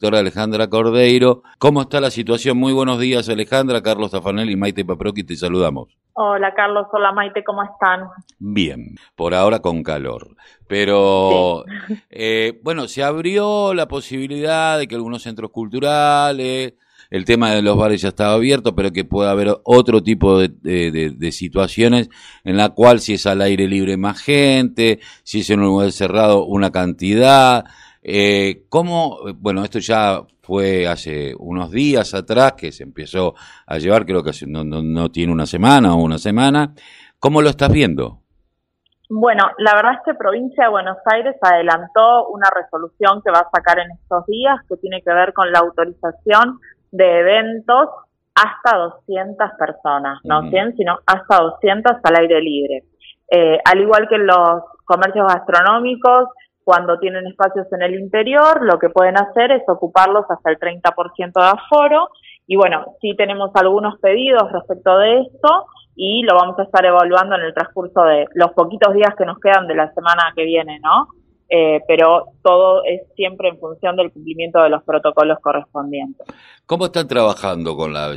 doctora Alejandra Cordeiro. ¿Cómo está la situación? Muy buenos días, Alejandra. Carlos Tafanel y Maite Paproqui, te saludamos. Hola, Carlos. Hola, Maite. ¿Cómo están? Bien, por ahora con calor. Pero, eh, bueno, se abrió la posibilidad de que algunos centros culturales, el tema de los bares ya estaba abierto, pero que pueda haber otro tipo de, de, situaciones en la cual si es al aire libre más gente, si es en un lugar cerrado una cantidad, eh, ¿Cómo, bueno, esto ya fue hace unos días atrás que se empezó a llevar, creo que no, no, tiene una semana o una semana. ¿Cómo lo estás viendo? Bueno, la verdad es que Provincia de Buenos Aires adelantó una resolución que va a sacar en estos días que tiene que ver con la autorización de eventos hasta 200 personas, no 100, sino hasta 200 al aire libre. Eh, al igual que los comercios gastronómicos, cuando tienen espacios en el interior, lo que pueden hacer es ocuparlos hasta el 30% de aforo. Y bueno, sí tenemos algunos pedidos respecto de esto y lo vamos a estar evaluando en el transcurso de los poquitos días que nos quedan de la semana que viene, ¿no? Eh, pero todo es siempre en función del cumplimiento de los protocolos correspondientes. ¿Cómo están trabajando con la,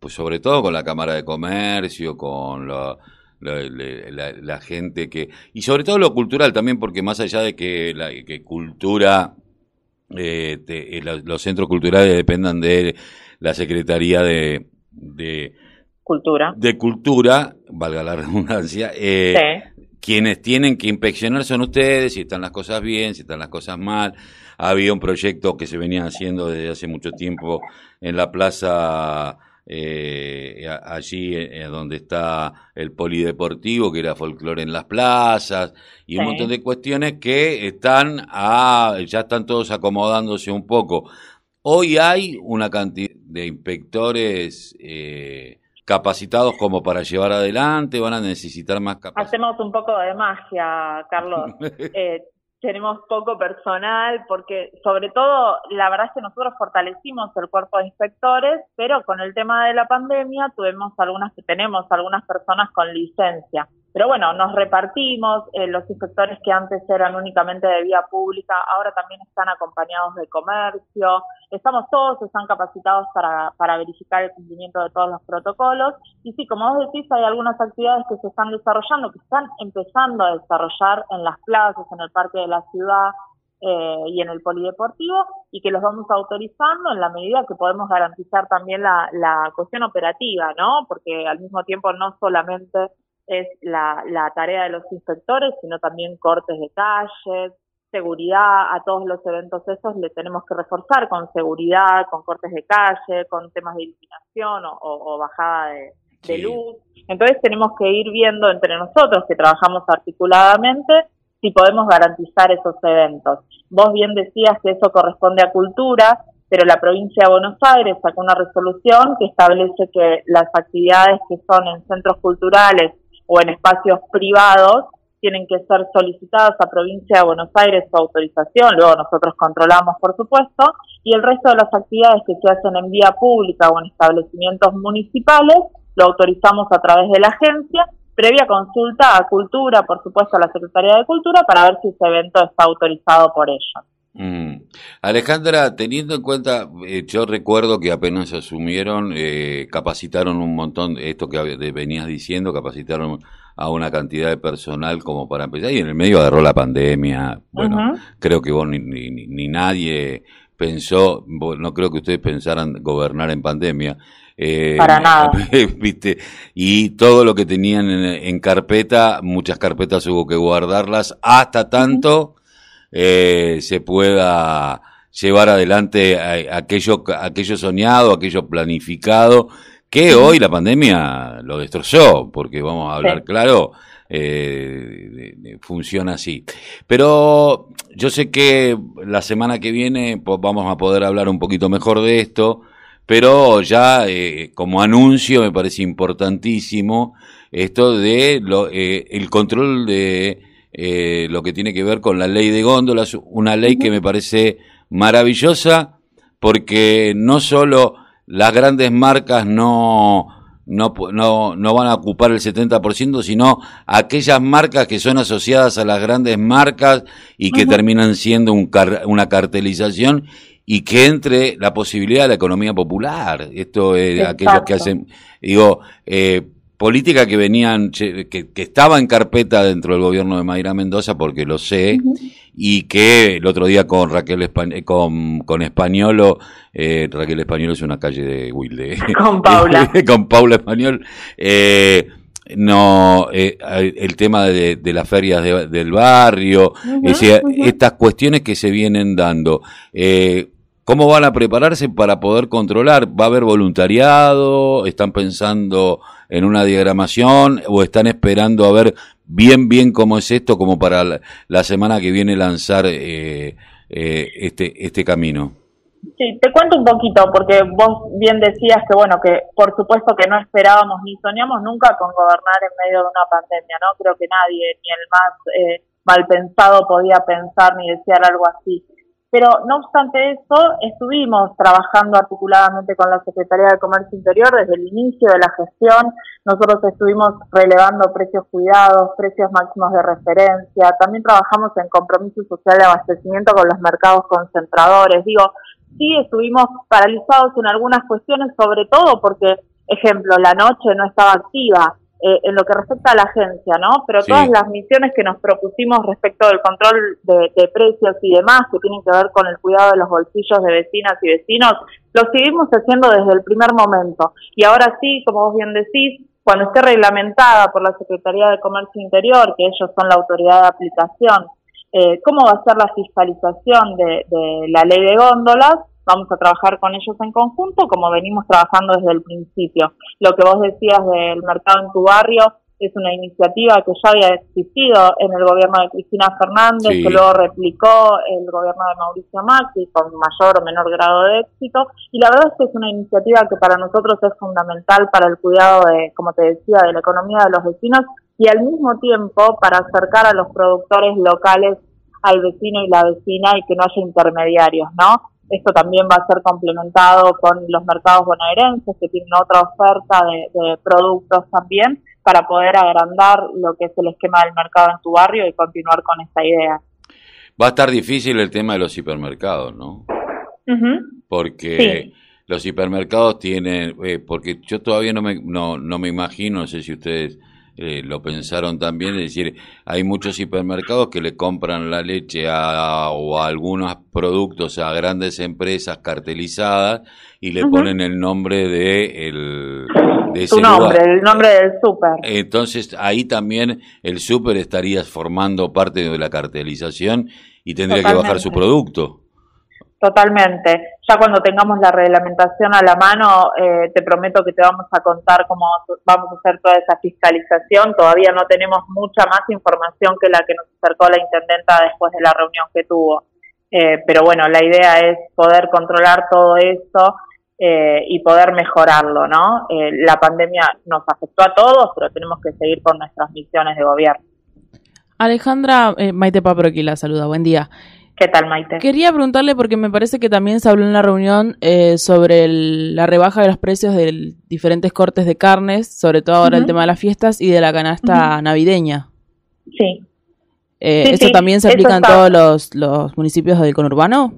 pues sobre todo con la Cámara de Comercio, con la la, gente que... Y sobre todo lo cultural también, porque más allá de que, la, que cultura, eh, eh los centros culturales dependan de la Secretaría de, de Cultura. De Cultura, valga la redundancia, eh, quienes tienen que inspeccionar son ustedes, si están las cosas bien, si están las cosas mal. Había un proyecto que se venía haciendo desde hace mucho tiempo en la Plaza eh, allí eh, donde está el polideportivo, que era folclore en las plazas, y un montón de cuestiones que están a, ya están todos acomodándose un poco. Hoy hay una cantidad de inspectores eh, capacitados como para llevar adelante, van a necesitar más capacidad. Hacemos un poco de magia, Carlos. tenemos poco personal, porque sobre todo, la verdad es que nosotros fortalecimos el cuerpo de inspectores, pero con el tema de la pandemia tuvimos algunas, tenemos algunas personas con licencia. Pero bueno, nos repartimos, eh, los inspectores que antes eran únicamente de vía pública, ahora también están acompañados de comercio, estamos todos, están capacitados para, para verificar el cumplimiento de todos los protocolos. Y sí, como vos decís, hay algunas actividades que se están desarrollando, que están empezando a desarrollar en las plazas, en el parque de la ciudad, eh, y en el polideportivo y que los vamos autorizando en la medida que podemos garantizar también la, la cuestión operativa, ¿no? Porque al mismo tiempo no solamente es la, la tarea de los inspectores, sino también cortes de calles, seguridad, a todos los eventos esos le tenemos que reforzar con seguridad, con cortes de calle, con temas de iluminación o, bajada de, luz. Entonces tenemos que ir viendo entre nosotros que trabajamos articuladamente si podemos garantizar esos eventos. Vos bien decías que eso corresponde a cultura, pero la provincia de Buenos Aires sacó una resolución que establece que las actividades que son en centros culturales o en espacios privados tienen que ser solicitadas a provincia de Buenos Aires su autorización, luego nosotros controlamos por supuesto, y el resto de las actividades que se hacen en vía pública o en establecimientos municipales lo autorizamos a través de la agencia, previa consulta a Cultura, por supuesto a la Secretaría de Cultura, para ver si ese evento está autorizado por ellos. Mm. Alejandra, teniendo en cuenta, eh, yo recuerdo que apenas asumieron, eh, capacitaron un montón, esto que venías diciendo, capacitaron a una cantidad de personal como para empezar, y en el medio agarró la pandemia. Bueno, creo que vos ni, ni, nadie pensó, no creo que ustedes pensaran gobernar en pandemia. Eh, para nada. ¿viste? Y todo lo que tenían en, carpeta, muchas carpetas hubo que guardarlas hasta tanto eh, se pueda llevar adelante aquello, aquello soñado, aquello planificado, que hoy la pandemia lo destrozó, porque vamos a hablar claro, eh, funciona así. Pero yo sé que la semana que viene pues, vamos a poder hablar un poquito mejor de esto, pero ya eh, como anuncio me parece importantísimo esto de lo, eh, el control de eh, lo que tiene que ver con la ley de góndolas, una ley que me parece maravillosa porque no solo las grandes marcas no, no, no, no van a ocupar el 70%, sino aquellas marcas que son asociadas a las grandes marcas y que terminan siendo un una cartelización y que entre la posibilidad de la economía popular. Esto es aquellos que hacen, digo, eh, política que venían, que, que, estaba en carpeta dentro del gobierno de Mayra Mendoza, porque lo sé, y que el otro día con Raquel eh, con, con Españolo, eh, Raquel Españolo es una calle de Wilde. Con Paula. con Paula Español. Eh, no eh, el tema de, las ferias del barrio, estas cuestiones que se vienen dando. Eh, ¿Cómo van a prepararse para poder controlar? ¿Va a haber voluntariado? ¿Están pensando en una diagramación o están esperando a ver bien, bien cómo es esto como para la, semana que viene lanzar eh, eh, este, este camino? Sí, te cuento un poquito, porque vos bien decías que, bueno, que por supuesto que no esperábamos ni soñamos nunca con gobernar en medio de una pandemia, ¿no? Creo que nadie, ni el más eh, mal pensado, podía pensar ni desear algo así. Pero no obstante eso, estuvimos trabajando articuladamente con la Secretaría de Comercio Interior desde el inicio de la gestión. Nosotros estuvimos relevando precios cuidados, precios máximos de referencia. También trabajamos en compromiso social de abastecimiento con los mercados concentradores. Digo, sí estuvimos paralizados en algunas cuestiones, sobre todo porque, ejemplo, la noche no estaba activa eh, en lo que respecta a la agencia, ¿no? Pero todas las misiones que nos propusimos respecto del control de, precios y demás, que tienen que ver con el cuidado de los bolsillos de vecinas y vecinos, lo seguimos haciendo desde el primer momento. Y ahora sí, como vos bien decís, cuando esté reglamentada por la Secretaría de Comercio Interior, que ellos son la autoridad de aplicación, eh, cómo va a ser la fiscalización de, la ley de góndolas, vamos a trabajar con ellos en conjunto, como venimos trabajando desde el principio. Lo que vos decías del mercado en tu barrio es una iniciativa que ya había existido en el gobierno de Cristina Fernández, que luego replicó el gobierno de Mauricio Macri con mayor o menor grado de éxito. Y la verdad es que es una iniciativa que para nosotros es fundamental para el cuidado de, como te decía, de la economía de los vecinos y al mismo tiempo para acercar a los productores locales al vecino y la vecina y que no haya intermediarios, ¿no? Esto también va a ser complementado con los mercados bonaerenses que tienen otra oferta de, productos también para poder agrandar lo que es el esquema del mercado en tu barrio y continuar con esta idea. Va a estar difícil el tema de los hipermercados, ¿no? Porque los hipermercados tienen, eh, porque yo todavía no me, no, no me imagino, no sé si ustedes eh, lo pensaron también, es decir, hay muchos hipermercados que le compran la leche a, o a algunos productos a grandes empresas cartelizadas y le ponen el nombre de el de ese nombre, el nombre del súper. Entonces ahí también el súper estaría formando parte de la cartelización y tendría que bajar su producto. Totalmente. Ya cuando tengamos la reglamentación a la mano, eh, te prometo que te vamos a contar cómo vamos a hacer toda esa fiscalización. Todavía no tenemos mucha más información que la que nos acercó la intendenta después de la reunión que tuvo. Eh, pero bueno, la idea es poder controlar todo esto eh, y poder mejorarlo, ¿no? la pandemia nos afectó a todos, pero tenemos que seguir con nuestras misiones de gobierno. Alejandra, Maite Papro la saluda, buen día. ¿Qué tal, Maite? Quería preguntarle, porque me parece que también se habló en la reunión eh, sobre la rebaja de los precios de diferentes cortes de carnes, sobre todo ahora el tema de las fiestas y de la canasta navideña. Sí. Eh, ¿Eso también se aplica en todos los, los municipios del conurbano?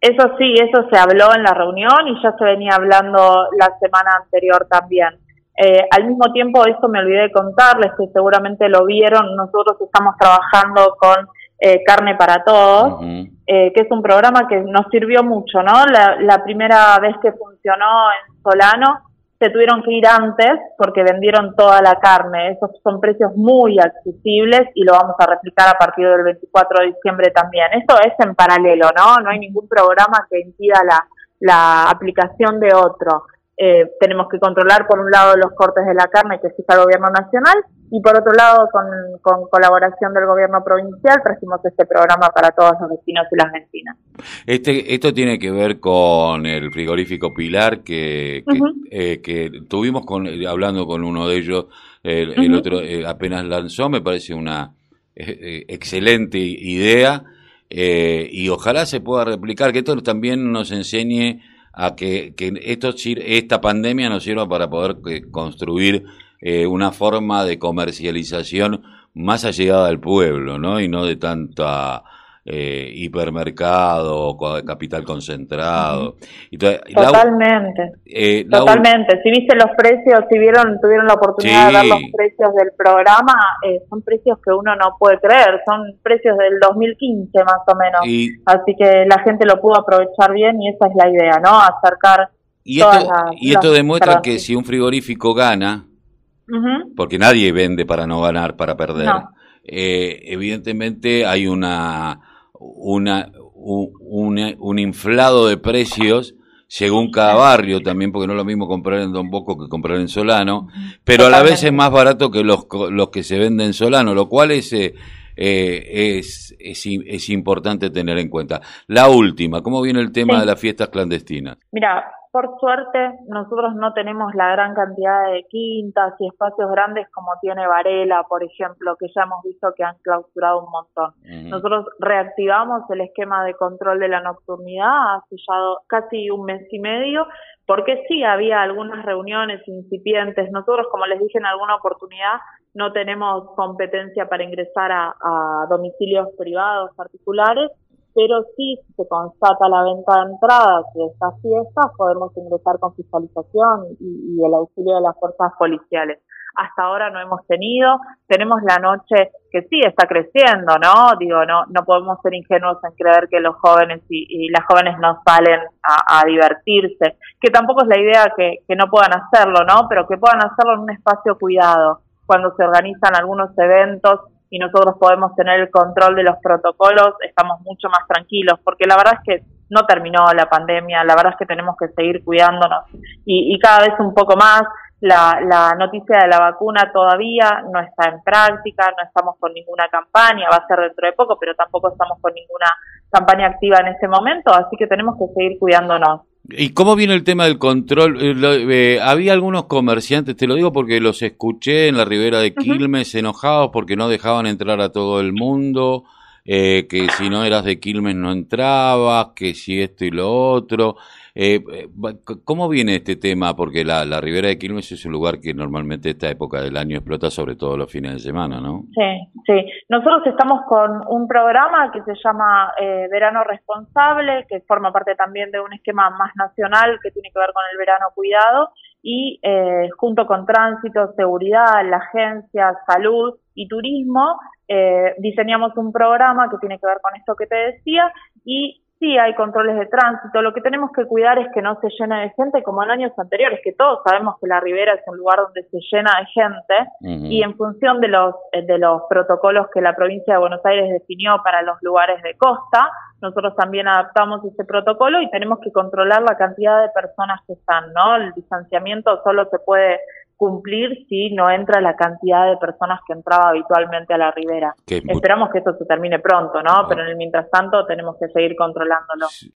Eso sí, eso se habló en la reunión y ya se venía hablando la semana anterior también. Eh, al mismo tiempo, esto me olvidé de contarles, que seguramente lo vieron, nosotros estamos trabajando con eh, Carne para Todos, eh, que es un programa que nos sirvió mucho, ¿no? La, primera vez que funcionó en Solano, se tuvieron que ir antes porque vendieron toda la carne. Esos son precios muy accesibles y lo vamos a replicar a partir del 24 de diciembre también. Esto es en paralelo, ¿no? No hay ningún programa que impida la, la aplicación de otro. Eh, tenemos que controlar por un lado los cortes de la carne que fija el gobierno nacional y por otro lado con, colaboración del gobierno provincial trajimos este programa para todos los vecinos y las vecinas. Este, esto tiene que ver con el frigorífico Pilar que, que, eh, tuvimos con, hablando con uno de ellos, el, otro eh, apenas lanzó, me parece una excelente idea y ojalá se pueda replicar, que esto también nos enseñe a que, que esto, esta pandemia nos sirva para poder eh, construir eh, una forma de comercialización más allegada al pueblo, ¿no? Y no de tanta eh, hipermercado, capital concentrado. Totalmente. Eh, Totalmente. Si viste los precios, si vieron, tuvieron la oportunidad de ver los precios del programa, eh, son precios que uno no puede creer, son precios del 2015 más o menos. Así que la gente lo pudo aprovechar bien y esa es la idea, ¿no? Acercar. Y esto, y esto demuestra que si un frigorífico gana, porque nadie vende para no ganar, para perder. Eh, evidentemente hay una, una un, inflado de precios según cada barrio también, porque no es lo mismo comprar en Don Bosco que comprar en Solano, pero a la vez es más barato que los, los que se venden en Solano, lo cual es, eh, eh, es, es, importante tener en cuenta. La última, ¿cómo viene el tema de las fiestas clandestinas? Mira, por suerte, nosotros no tenemos la gran cantidad de quintas y espacios grandes como tiene Varela, por ejemplo, que ya hemos visto que han clausurado un montón. Nosotros reactivamos el esquema de control de la nocturnidad hace ya casi un mes y medio, porque sí había algunas reuniones incipientes. Nosotros, como les dije en alguna oportunidad, no tenemos competencia para ingresar a domicilios privados particulares, pero sí se constata la venta de entradas de estas fiestas, podemos ingresar con fiscalización y, el auxilio de las fuerzas policiales. Hasta ahora no hemos tenido, tenemos la noche que sí está creciendo, ¿no? Digo, no, no podemos ser ingenuos en creer que los jóvenes y, las jóvenes no salen a, divertirse, que tampoco es la idea que, que no puedan hacerlo, ¿no? Pero que puedan hacerlo en un espacio cuidado, cuando se organizan algunos eventos y nosotros podemos tener el control de los protocolos, estamos mucho más tranquilos, porque la verdad es que no terminó la pandemia, la verdad es que tenemos que seguir cuidándonos y, cada vez un poco más. La, la noticia de la vacuna todavía no está en práctica, no estamos con ninguna campaña, va a ser dentro de poco, pero tampoco estamos con ninguna campaña activa en este momento, así que tenemos que seguir cuidándonos. ¿Y cómo viene el tema del control? Eh, eh, había algunos comerciantes, te lo digo porque los escuché en la ribera de Quilmes enojados porque no dejaban entrar a todo el mundo, eh, que si no eras de Quilmes no entrabas, que si esto y lo otro. Eh, eh ¿Cómo viene este tema? Porque la, la Ribera de Quilmes es un lugar que normalmente esta época del año explota, sobre todo los fines de semana, ¿no? Sí, sí. Nosotros estamos con un programa que se llama eh, Verano Responsable, que forma parte también de un esquema más nacional que tiene que ver con el verano cuidado y eh, junto con tránsito, seguridad, la agencia, salud y turismo, eh, diseñamos un programa que tiene que ver con esto que te decía y sí hay controles de tránsito. Lo que tenemos que cuidar es que no se llene de gente como en años anteriores, que todos sabemos que la Ribera es un lugar donde se llena de gente y en función de los, eh, de los protocolos que la provincia de Buenos Aires definió para los lugares de costa, nosotros también adaptamos ese protocolo y tenemos que controlar la cantidad de personas que están, ¿no? El distanciamiento solo se puede cumplir si no entra la cantidad de personas que entraba habitualmente a la ribera. Esperamos que esto se termine pronto, ¿no? Pero en el mientras tanto tenemos que seguir controlándolo.